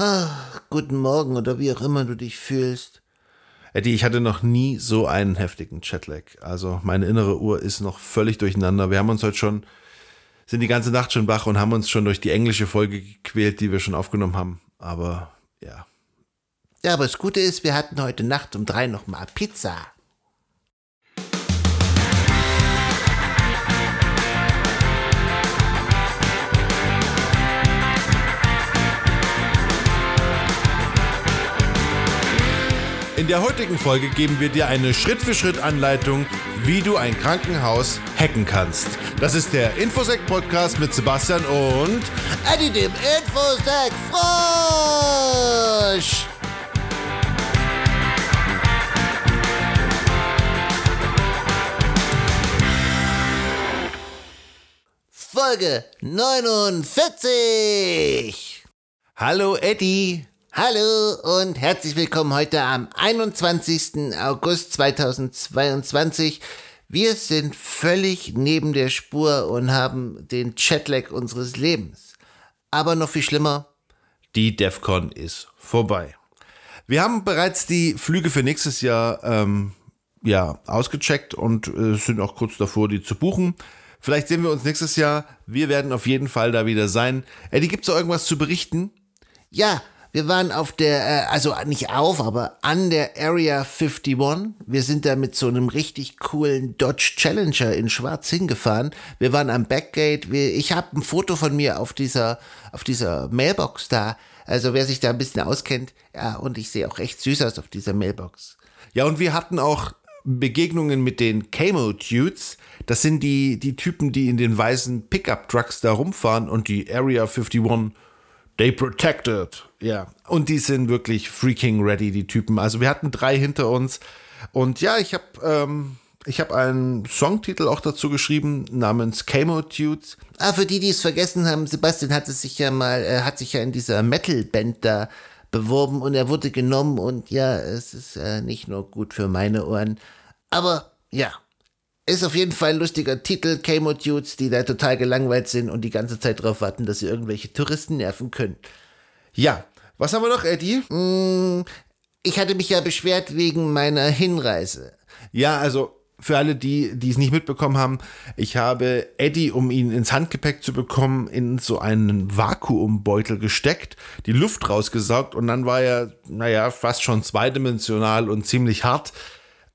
Ah, guten Morgen oder wie auch immer du dich fühlst. Eddie, ich hatte noch nie so einen heftigen Chatlag. Also meine innere Uhr ist noch völlig durcheinander. Wir haben uns heute schon, sind die ganze Nacht schon wach und haben uns schon durch die englische Folge gequält, die wir schon aufgenommen haben. Aber ja. Ja, aber das Gute ist, wir hatten heute Nacht um drei noch mal Pizza. In der heutigen Folge geben wir dir eine Schritt-für-Schritt-Anleitung, wie du ein Krankenhaus hacken kannst. Das ist der Infosec-Podcast mit Sebastian und Eddie dem Infosec Frosch! Folge 49! Hallo Eddie! Hallo und herzlich willkommen heute am 21. August 2022. Wir sind völlig neben der Spur und haben den Chatlag unseres Lebens. Aber noch viel schlimmer, die DEFCON ist vorbei. Wir haben bereits die Flüge für nächstes Jahr ähm, ja, ausgecheckt und äh, sind auch kurz davor, die zu buchen. Vielleicht sehen wir uns nächstes Jahr. Wir werden auf jeden Fall da wieder sein. Eddie, gibt es irgendwas zu berichten? Ja, wir waren auf der, äh, also nicht auf, aber an der Area 51. Wir sind da mit so einem richtig coolen Dodge Challenger in Schwarz hingefahren. Wir waren am Backgate. Ich habe ein Foto von mir auf dieser, auf dieser Mailbox da. Also wer sich da ein bisschen auskennt, ja, und ich sehe auch echt süß aus auf dieser Mailbox. Ja, und wir hatten auch Begegnungen mit den Camo-Dudes. Das sind die, die Typen, die in den weißen Pickup-Trucks da rumfahren und die Area 51 They protected. Ja. Und die sind wirklich freaking ready, die Typen. Also wir hatten drei hinter uns. Und ja, ich habe ähm, ich hab einen Songtitel auch dazu geschrieben, namens Camo Tudes. Ah, für die, die es vergessen haben, Sebastian hat es sich ja mal, er hat sich ja in dieser Metal-Band da beworben und er wurde genommen und ja, es ist äh, nicht nur gut für meine Ohren. Aber ja, ist auf jeden Fall ein lustiger Titel, Camo-Dudes, die da total gelangweilt sind und die ganze Zeit darauf warten, dass sie irgendwelche Touristen nerven können. Ja, was haben wir noch, Eddie? Mm, ich hatte mich ja beschwert wegen meiner Hinreise. Ja, also für alle, die, die es nicht mitbekommen haben, ich habe Eddie, um ihn ins Handgepäck zu bekommen, in so einen Vakuumbeutel gesteckt, die Luft rausgesaugt und dann war er, naja, fast schon zweidimensional und ziemlich hart.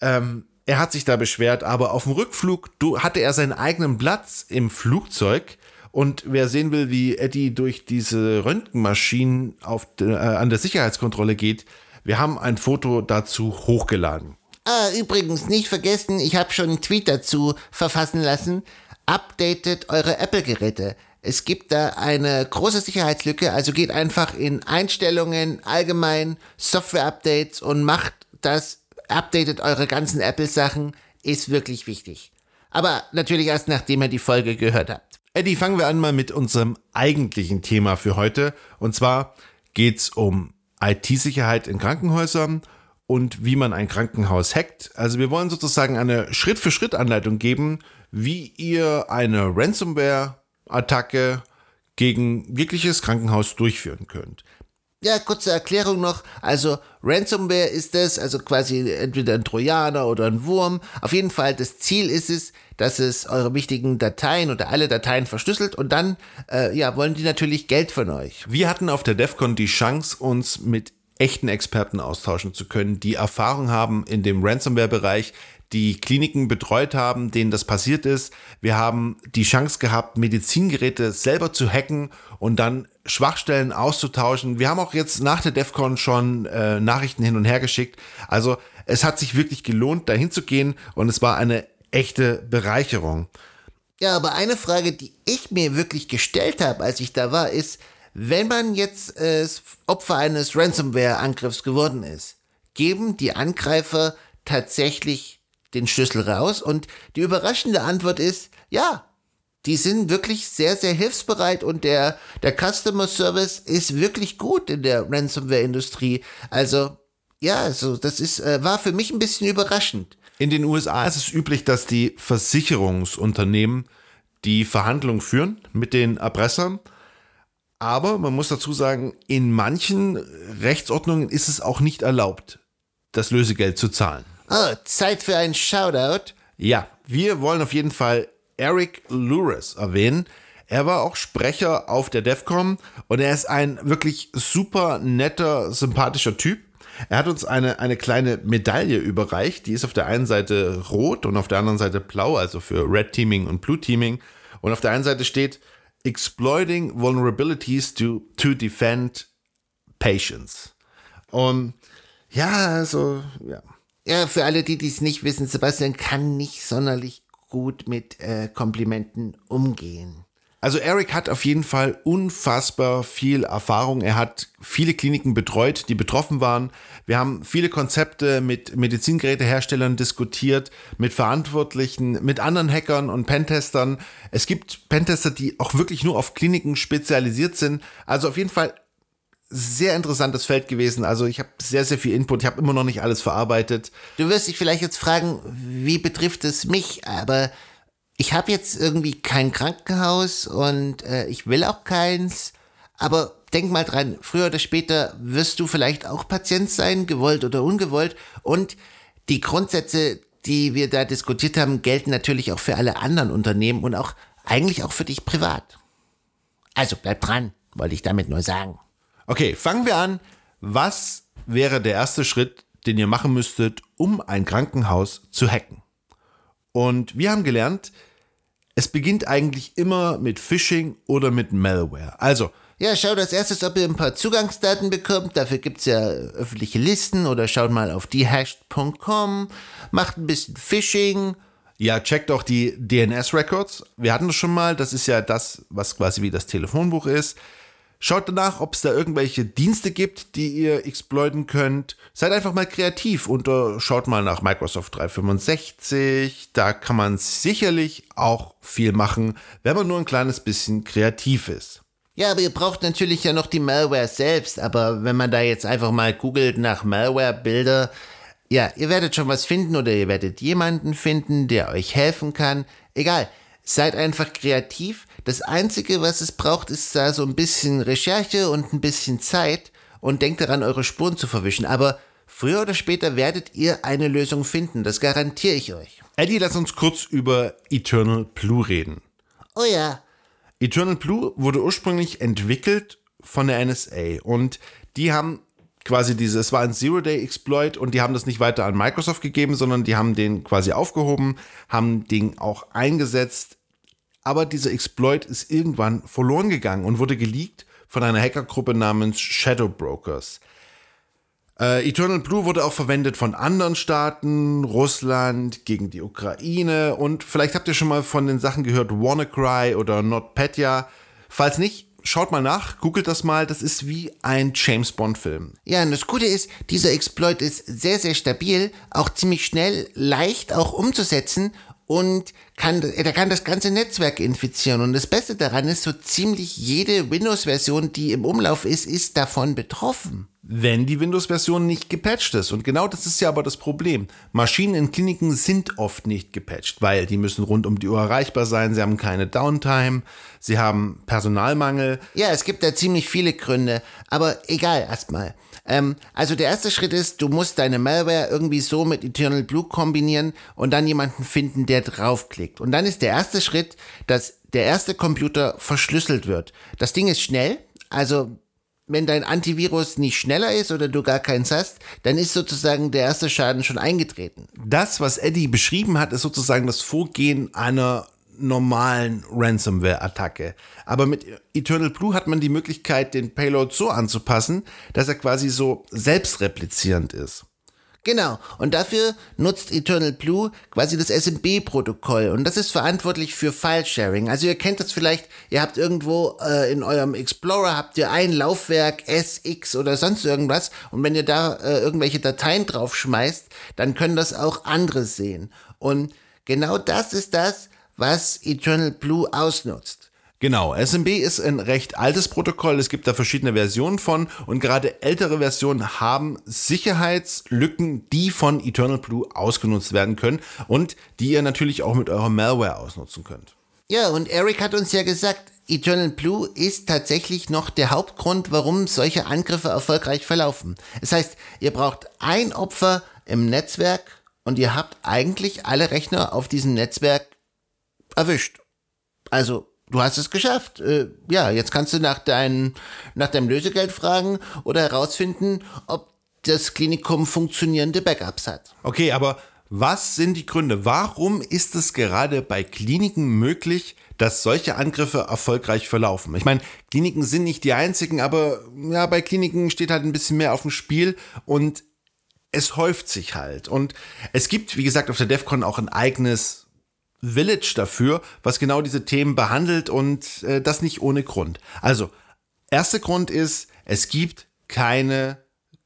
Ähm, er hat sich da beschwert, aber auf dem Rückflug hatte er seinen eigenen Platz im Flugzeug. Und wer sehen will, wie Eddie durch diese Röntgenmaschinen auf äh, an der Sicherheitskontrolle geht, wir haben ein Foto dazu hochgeladen. Ah, übrigens, nicht vergessen, ich habe schon einen Tweet dazu verfassen lassen. Updatet eure Apple-Geräte. Es gibt da eine große Sicherheitslücke, also geht einfach in Einstellungen, allgemein, Software-Updates und macht das updatet eure ganzen Apple-Sachen, ist wirklich wichtig. Aber natürlich erst nachdem ihr die Folge gehört habt. Eddie, fangen wir an mal mit unserem eigentlichen Thema für heute. Und zwar geht's um IT-Sicherheit in Krankenhäusern und wie man ein Krankenhaus hackt. Also wir wollen sozusagen eine Schritt-für-Schritt-Anleitung geben, wie ihr eine Ransomware-Attacke gegen wirkliches Krankenhaus durchführen könnt. Ja, kurze Erklärung noch. Also Ransomware ist es, also quasi entweder ein Trojaner oder ein Wurm. Auf jeden Fall, das Ziel ist es, dass es eure wichtigen Dateien oder alle Dateien verschlüsselt und dann, äh, ja, wollen die natürlich Geld von euch. Wir hatten auf der DEFCON die Chance, uns mit echten Experten austauschen zu können, die Erfahrung haben in dem Ransomware-Bereich, die Kliniken betreut haben, denen das passiert ist. Wir haben die Chance gehabt, Medizingeräte selber zu hacken und dann Schwachstellen auszutauschen. Wir haben auch jetzt nach der DEFCON schon äh, Nachrichten hin und her geschickt. Also es hat sich wirklich gelohnt, dahin zu gehen und es war eine echte Bereicherung. Ja, aber eine Frage, die ich mir wirklich gestellt habe, als ich da war, ist, wenn man jetzt äh, Opfer eines Ransomware-Angriffs geworden ist, geben die Angreifer tatsächlich den Schlüssel raus? Und die überraschende Antwort ist, ja, die sind wirklich sehr, sehr hilfsbereit und der, der Customer Service ist wirklich gut in der Ransomware-Industrie. Also, ja, also das ist, äh, war für mich ein bisschen überraschend. In den USA ist es üblich, dass die Versicherungsunternehmen die Verhandlung führen mit den Erpressern. Aber man muss dazu sagen, in manchen Rechtsordnungen ist es auch nicht erlaubt, das Lösegeld zu zahlen. Oh, Zeit für einen Shoutout. Ja, wir wollen auf jeden Fall Eric Lures erwähnen. Er war auch Sprecher auf der DEFCON und er ist ein wirklich super netter, sympathischer Typ. Er hat uns eine, eine kleine Medaille überreicht. Die ist auf der einen Seite rot und auf der anderen Seite blau, also für Red Teaming und Blue Teaming. Und auf der einen Seite steht Exploiting Vulnerabilities to, to Defend Patients. Und ja, also, ja. Ja, für alle, die dies nicht wissen, Sebastian kann nicht sonderlich gut mit äh, Komplimenten umgehen. Also Eric hat auf jeden Fall unfassbar viel Erfahrung. Er hat viele Kliniken betreut, die betroffen waren. Wir haben viele Konzepte mit Medizingeräteherstellern diskutiert, mit Verantwortlichen, mit anderen Hackern und Pentestern. Es gibt Pentester, die auch wirklich nur auf Kliniken spezialisiert sind. Also auf jeden Fall sehr interessantes Feld gewesen. Also ich habe sehr, sehr viel Input. Ich habe immer noch nicht alles verarbeitet. Du wirst dich vielleicht jetzt fragen, wie betrifft es mich? Aber ich habe jetzt irgendwie kein Krankenhaus und äh, ich will auch keins. Aber denk mal dran, früher oder später wirst du vielleicht auch Patient sein, gewollt oder ungewollt. Und die Grundsätze, die wir da diskutiert haben, gelten natürlich auch für alle anderen Unternehmen und auch eigentlich auch für dich privat. Also bleib dran, wollte ich damit nur sagen. Okay, fangen wir an. Was wäre der erste Schritt, den ihr machen müsstet, um ein Krankenhaus zu hacken? Und wir haben gelernt, es beginnt eigentlich immer mit Phishing oder mit Malware. Also, ja, schaut als erstes, ob ihr ein paar Zugangsdaten bekommt. Dafür gibt es ja öffentliche Listen oder schaut mal auf dehashed.com, macht ein bisschen Phishing. Ja, checkt auch die DNS-Records. Wir hatten das schon mal. Das ist ja das, was quasi wie das Telefonbuch ist. Schaut danach, ob es da irgendwelche Dienste gibt, die ihr exploiten könnt. Seid einfach mal kreativ und uh, schaut mal nach Microsoft 365. Da kann man sicherlich auch viel machen, wenn man nur ein kleines bisschen kreativ ist. Ja, aber ihr braucht natürlich ja noch die Malware selbst. Aber wenn man da jetzt einfach mal googelt nach Malware-Bilder, ja, ihr werdet schon was finden oder ihr werdet jemanden finden, der euch helfen kann. Egal, seid einfach kreativ. Das Einzige, was es braucht, ist da so ein bisschen Recherche und ein bisschen Zeit und denkt daran, eure Spuren zu verwischen. Aber früher oder später werdet ihr eine Lösung finden, das garantiere ich euch. Eddie, lass uns kurz über Eternal Blue reden. Oh ja. Eternal Blue wurde ursprünglich entwickelt von der NSA und die haben quasi diese, es war ein Zero-Day-Exploit und die haben das nicht weiter an Microsoft gegeben, sondern die haben den quasi aufgehoben, haben den auch eingesetzt. Aber dieser Exploit ist irgendwann verloren gegangen und wurde geleakt von einer Hackergruppe namens Shadow Brokers. Äh, Eternal Blue wurde auch verwendet von anderen Staaten, Russland gegen die Ukraine und vielleicht habt ihr schon mal von den Sachen gehört, WannaCry oder NotPetya. Falls nicht, schaut mal nach, googelt das mal, das ist wie ein James Bond-Film. Ja, und das Gute ist, dieser Exploit ist sehr, sehr stabil, auch ziemlich schnell, leicht auch umzusetzen und kann, der kann das ganze Netzwerk infizieren. Und das Beste daran ist, so ziemlich jede Windows-Version, die im Umlauf ist, ist davon betroffen wenn die Windows-Version nicht gepatcht ist. Und genau das ist ja aber das Problem. Maschinen in Kliniken sind oft nicht gepatcht, weil die müssen rund um die Uhr erreichbar sein, sie haben keine Downtime, sie haben Personalmangel. Ja, es gibt da ziemlich viele Gründe, aber egal erstmal. Ähm, also der erste Schritt ist, du musst deine Malware irgendwie so mit Eternal Blue kombinieren und dann jemanden finden, der draufklickt. Und dann ist der erste Schritt, dass der erste Computer verschlüsselt wird. Das Ding ist schnell, also wenn dein Antivirus nicht schneller ist oder du gar keins hast, dann ist sozusagen der erste Schaden schon eingetreten. Das, was Eddie beschrieben hat, ist sozusagen das Vorgehen einer normalen Ransomware-Attacke. Aber mit Eternal Blue hat man die Möglichkeit, den Payload so anzupassen, dass er quasi so selbstreplizierend ist. Genau. Und dafür nutzt Eternal Blue quasi das SMB-Protokoll. Und das ist verantwortlich für File-Sharing. Also ihr kennt das vielleicht, ihr habt irgendwo äh, in eurem Explorer habt ihr ein Laufwerk SX oder sonst irgendwas. Und wenn ihr da äh, irgendwelche Dateien drauf schmeißt, dann können das auch andere sehen. Und genau das ist das, was Eternal Blue ausnutzt. Genau, SMB ist ein recht altes Protokoll, es gibt da verschiedene Versionen von und gerade ältere Versionen haben Sicherheitslücken, die von Eternal Blue ausgenutzt werden können und die ihr natürlich auch mit eurer Malware ausnutzen könnt. Ja, und Eric hat uns ja gesagt, Eternal Blue ist tatsächlich noch der Hauptgrund, warum solche Angriffe erfolgreich verlaufen. Das heißt, ihr braucht ein Opfer im Netzwerk und ihr habt eigentlich alle Rechner auf diesem Netzwerk erwischt. Also, du hast es geschafft. Äh, ja, jetzt kannst du nach, dein, nach deinem Lösegeld fragen oder herausfinden, ob das Klinikum funktionierende Backups hat. Okay, aber was sind die Gründe? Warum ist es gerade bei Kliniken möglich, dass solche Angriffe erfolgreich verlaufen? Ich meine, Kliniken sind nicht die einzigen, aber ja, bei Kliniken steht halt ein bisschen mehr auf dem Spiel und es häuft sich halt. Und es gibt, wie gesagt, auf der DEFCON auch ein eigenes Village dafür, was genau diese Themen behandelt und äh, das nicht ohne Grund. Also, erster Grund ist, es gibt keine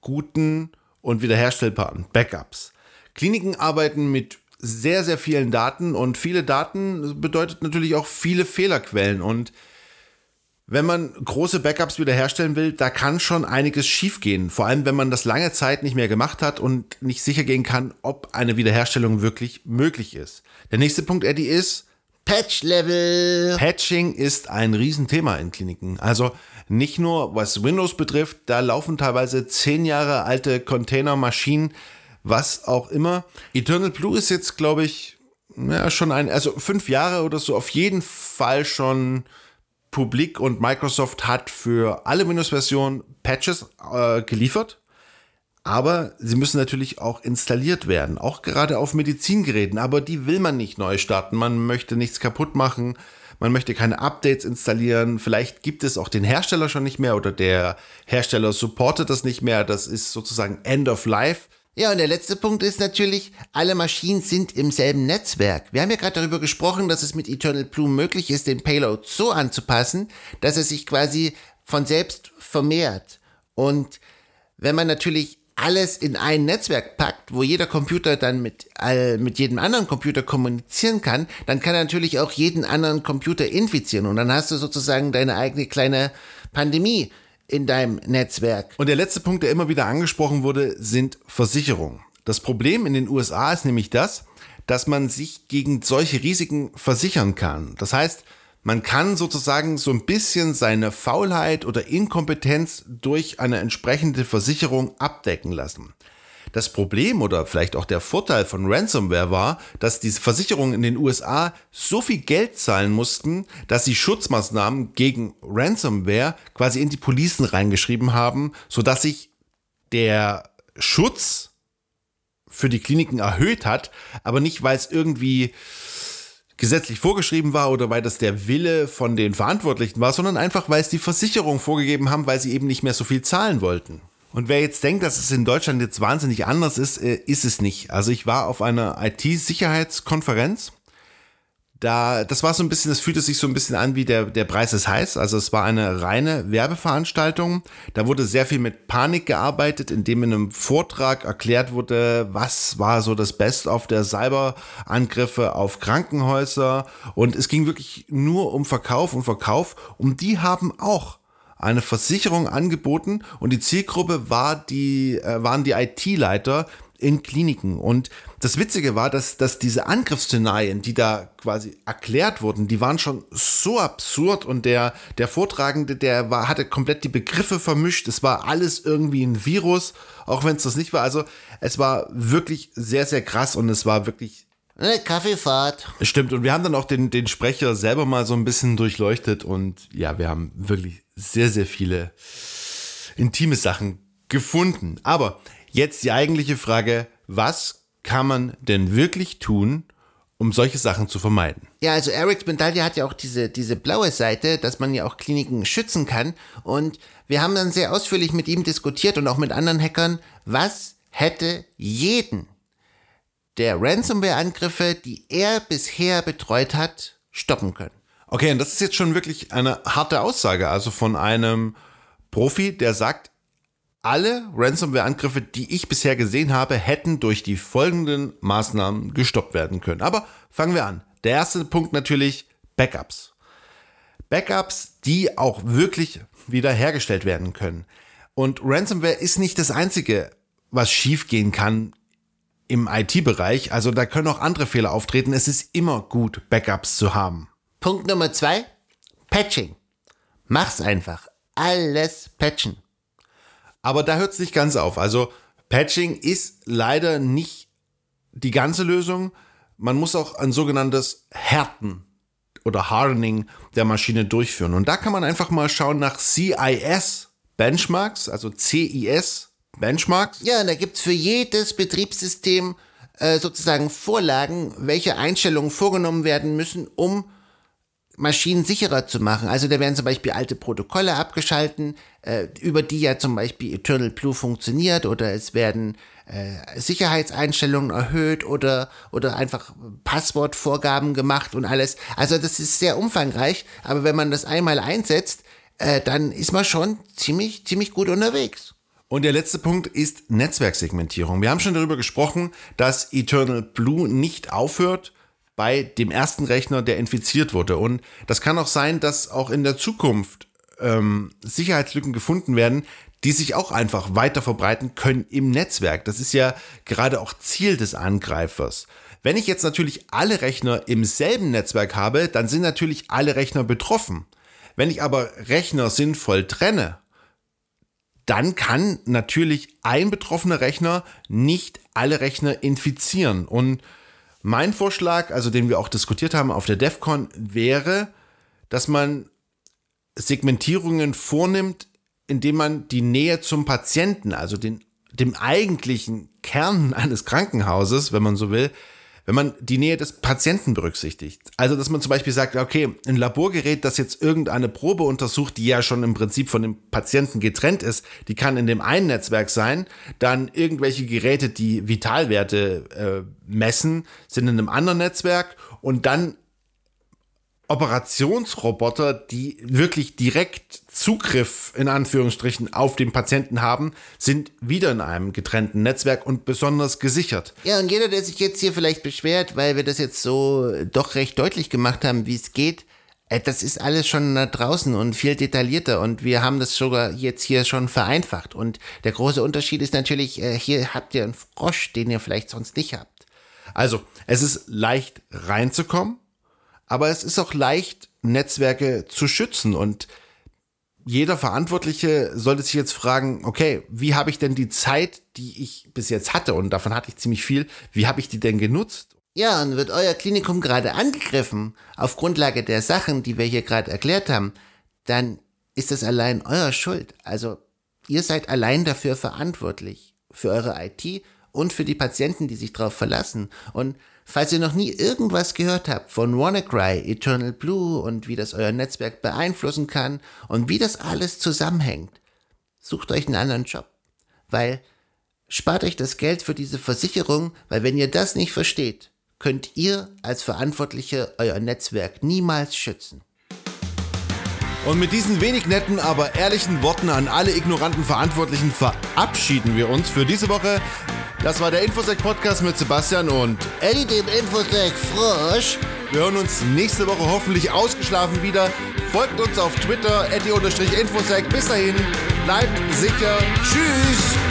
guten und wiederherstellbaren Backups. Kliniken arbeiten mit sehr, sehr vielen Daten und viele Daten bedeutet natürlich auch viele Fehlerquellen und wenn man große Backups wiederherstellen will, da kann schon einiges schiefgehen. Vor allem, wenn man das lange Zeit nicht mehr gemacht hat und nicht sicher gehen kann, ob eine Wiederherstellung wirklich möglich ist. Der nächste Punkt, Eddie, ist Patch-Level. Patching ist ein Riesenthema in Kliniken. Also nicht nur was Windows betrifft, da laufen teilweise zehn Jahre alte Containermaschinen, was auch immer. Eternal Blue ist jetzt, glaube ich, ja, schon ein, also fünf Jahre oder so, auf jeden Fall schon publik und Microsoft hat für alle Windows-Versionen Patches äh, geliefert. Aber sie müssen natürlich auch installiert werden, auch gerade auf Medizingeräten. Aber die will man nicht neu starten. Man möchte nichts kaputt machen. Man möchte keine Updates installieren. Vielleicht gibt es auch den Hersteller schon nicht mehr oder der Hersteller supportet das nicht mehr. Das ist sozusagen End of Life. Ja, und der letzte Punkt ist natürlich, alle Maschinen sind im selben Netzwerk. Wir haben ja gerade darüber gesprochen, dass es mit Eternal Blue möglich ist, den Payload so anzupassen, dass er sich quasi von selbst vermehrt. Und wenn man natürlich alles in ein Netzwerk packt, wo jeder Computer dann mit, äh, mit jedem anderen Computer kommunizieren kann, dann kann er natürlich auch jeden anderen Computer infizieren. Und dann hast du sozusagen deine eigene kleine Pandemie in deinem Netzwerk. Und der letzte Punkt, der immer wieder angesprochen wurde, sind Versicherungen. Das Problem in den USA ist nämlich das, dass man sich gegen solche Risiken versichern kann. Das heißt, man kann sozusagen so ein bisschen seine Faulheit oder Inkompetenz durch eine entsprechende Versicherung abdecken lassen. Das Problem oder vielleicht auch der Vorteil von Ransomware war, dass diese Versicherungen in den USA so viel Geld zahlen mussten, dass sie Schutzmaßnahmen gegen Ransomware quasi in die Policen reingeschrieben haben, sodass sich der Schutz für die Kliniken erhöht hat, aber nicht, weil es irgendwie gesetzlich vorgeschrieben war oder weil das der Wille von den Verantwortlichen war, sondern einfach, weil es die Versicherung vorgegeben haben, weil sie eben nicht mehr so viel zahlen wollten. Und wer jetzt denkt, dass es in Deutschland jetzt wahnsinnig anders ist, äh, ist es nicht. Also ich war auf einer IT-Sicherheitskonferenz. Da, das war so ein bisschen, das fühlte sich so ein bisschen an wie der, der Preis ist heiß. Also es war eine reine Werbeveranstaltung. Da wurde sehr viel mit Panik gearbeitet, indem in einem Vortrag erklärt wurde, was war so das Best-of der Cyberangriffe auf Krankenhäuser. Und es ging wirklich nur um Verkauf und Verkauf. Und die haben auch eine Versicherung angeboten und die Zielgruppe war die, äh, waren die IT-Leiter in Kliniken. Und das Witzige war, dass, dass diese Angriffsszenarien, die da quasi erklärt wurden, die waren schon so absurd und der, der Vortragende, der war, hatte komplett die Begriffe vermischt. Es war alles irgendwie ein Virus, auch wenn es das nicht war. Also es war wirklich sehr, sehr krass und es war wirklich eine Kaffeefahrt. Stimmt, und wir haben dann auch den, den Sprecher selber mal so ein bisschen durchleuchtet und ja, wir haben wirklich sehr, sehr viele intime Sachen gefunden. Aber jetzt die eigentliche Frage, was kann man denn wirklich tun, um solche Sachen zu vermeiden? Ja, also Eric Bendalia hat ja auch diese, diese blaue Seite, dass man ja auch Kliniken schützen kann. Und wir haben dann sehr ausführlich mit ihm diskutiert und auch mit anderen Hackern, was hätte jeden der Ransomware-Angriffe, die er bisher betreut hat, stoppen können. Okay, und das ist jetzt schon wirklich eine harte Aussage, also von einem Profi, der sagt, alle Ransomware-Angriffe, die ich bisher gesehen habe, hätten durch die folgenden Maßnahmen gestoppt werden können. Aber fangen wir an. Der erste Punkt natürlich Backups. Backups, die auch wirklich wiederhergestellt werden können. Und Ransomware ist nicht das einzige, was schiefgehen kann im IT-Bereich. Also da können auch andere Fehler auftreten. Es ist immer gut, Backups zu haben. Punkt Nummer zwei. Patching. Mach's einfach. Alles patchen. Aber da hört es nicht ganz auf. Also Patching ist leider nicht die ganze Lösung. Man muss auch ein sogenanntes Härten oder Hardening der Maschine durchführen. Und da kann man einfach mal schauen nach CIS Benchmarks, also CIS Benchmarks. Ja, und da gibt's für jedes Betriebssystem äh, sozusagen Vorlagen, welche Einstellungen vorgenommen werden müssen, um Maschinen sicherer zu machen. Also da werden zum Beispiel alte Protokolle abgeschalten, äh, über die ja zum Beispiel Eternal Blue funktioniert oder es werden äh, Sicherheitseinstellungen erhöht oder, oder einfach Passwortvorgaben gemacht und alles. Also das ist sehr umfangreich, aber wenn man das einmal einsetzt, äh, dann ist man schon ziemlich, ziemlich gut unterwegs. Und der letzte Punkt ist Netzwerksegmentierung. Wir haben schon darüber gesprochen, dass Eternal Blue nicht aufhört, bei dem ersten Rechner, der infiziert wurde. Und das kann auch sein, dass auch in der Zukunft ähm, Sicherheitslücken gefunden werden, die sich auch einfach weiter verbreiten können im Netzwerk. Das ist ja gerade auch Ziel des Angreifers. Wenn ich jetzt natürlich alle Rechner im selben Netzwerk habe, dann sind natürlich alle Rechner betroffen. Wenn ich aber Rechner sinnvoll trenne, dann kann natürlich ein betroffener Rechner nicht alle Rechner infizieren. Und mein Vorschlag, also den wir auch diskutiert haben auf der DEFCON, wäre, dass man Segmentierungen vornimmt, indem man die Nähe zum Patienten, also den, dem eigentlichen Kern eines Krankenhauses, wenn man so will, wenn man die Nähe des Patienten berücksichtigt. Also, dass man zum Beispiel sagt, okay, ein Laborgerät, das jetzt irgendeine Probe untersucht, die ja schon im Prinzip von dem Patienten getrennt ist, die kann in dem einen Netzwerk sein, dann irgendwelche Geräte, die Vitalwerte äh, messen, sind in einem anderen Netzwerk und dann Operationsroboter, die wirklich direkt Zugriff in Anführungsstrichen auf den Patienten haben, sind wieder in einem getrennten Netzwerk und besonders gesichert. Ja, und jeder, der sich jetzt hier vielleicht beschwert, weil wir das jetzt so doch recht deutlich gemacht haben, wie es geht, äh, das ist alles schon da draußen und viel detaillierter und wir haben das sogar jetzt hier schon vereinfacht. Und der große Unterschied ist natürlich, äh, hier habt ihr einen Frosch, den ihr vielleicht sonst nicht habt. Also, es ist leicht reinzukommen aber es ist auch leicht, Netzwerke zu schützen und jeder Verantwortliche sollte sich jetzt fragen, okay, wie habe ich denn die Zeit, die ich bis jetzt hatte, und davon hatte ich ziemlich viel, wie habe ich die denn genutzt? Ja, und wird euer Klinikum gerade angegriffen, auf Grundlage der Sachen, die wir hier gerade erklärt haben, dann ist das allein euer Schuld. Also, ihr seid allein dafür verantwortlich, für eure IT und für die Patienten, die sich darauf verlassen. Und Falls ihr noch nie irgendwas gehört habt von WannaCry, Eternal Blue und wie das euer Netzwerk beeinflussen kann und wie das alles zusammenhängt, sucht euch einen anderen Job. Weil spart euch das Geld für diese Versicherung, weil wenn ihr das nicht versteht, könnt ihr als Verantwortliche euer Netzwerk niemals schützen. Und mit diesen wenig netten, aber ehrlichen Worten an alle ignoranten Verantwortlichen verabschieden wir uns für diese Woche. Das war der Infosec-Podcast mit Sebastian und Eddie, dem Infosec-Frosch. Wir hören uns nächste Woche hoffentlich ausgeschlafen wieder. Folgt uns auf Twitter, Eddie-Infosec. Bis dahin, bleibt sicher. Tschüss.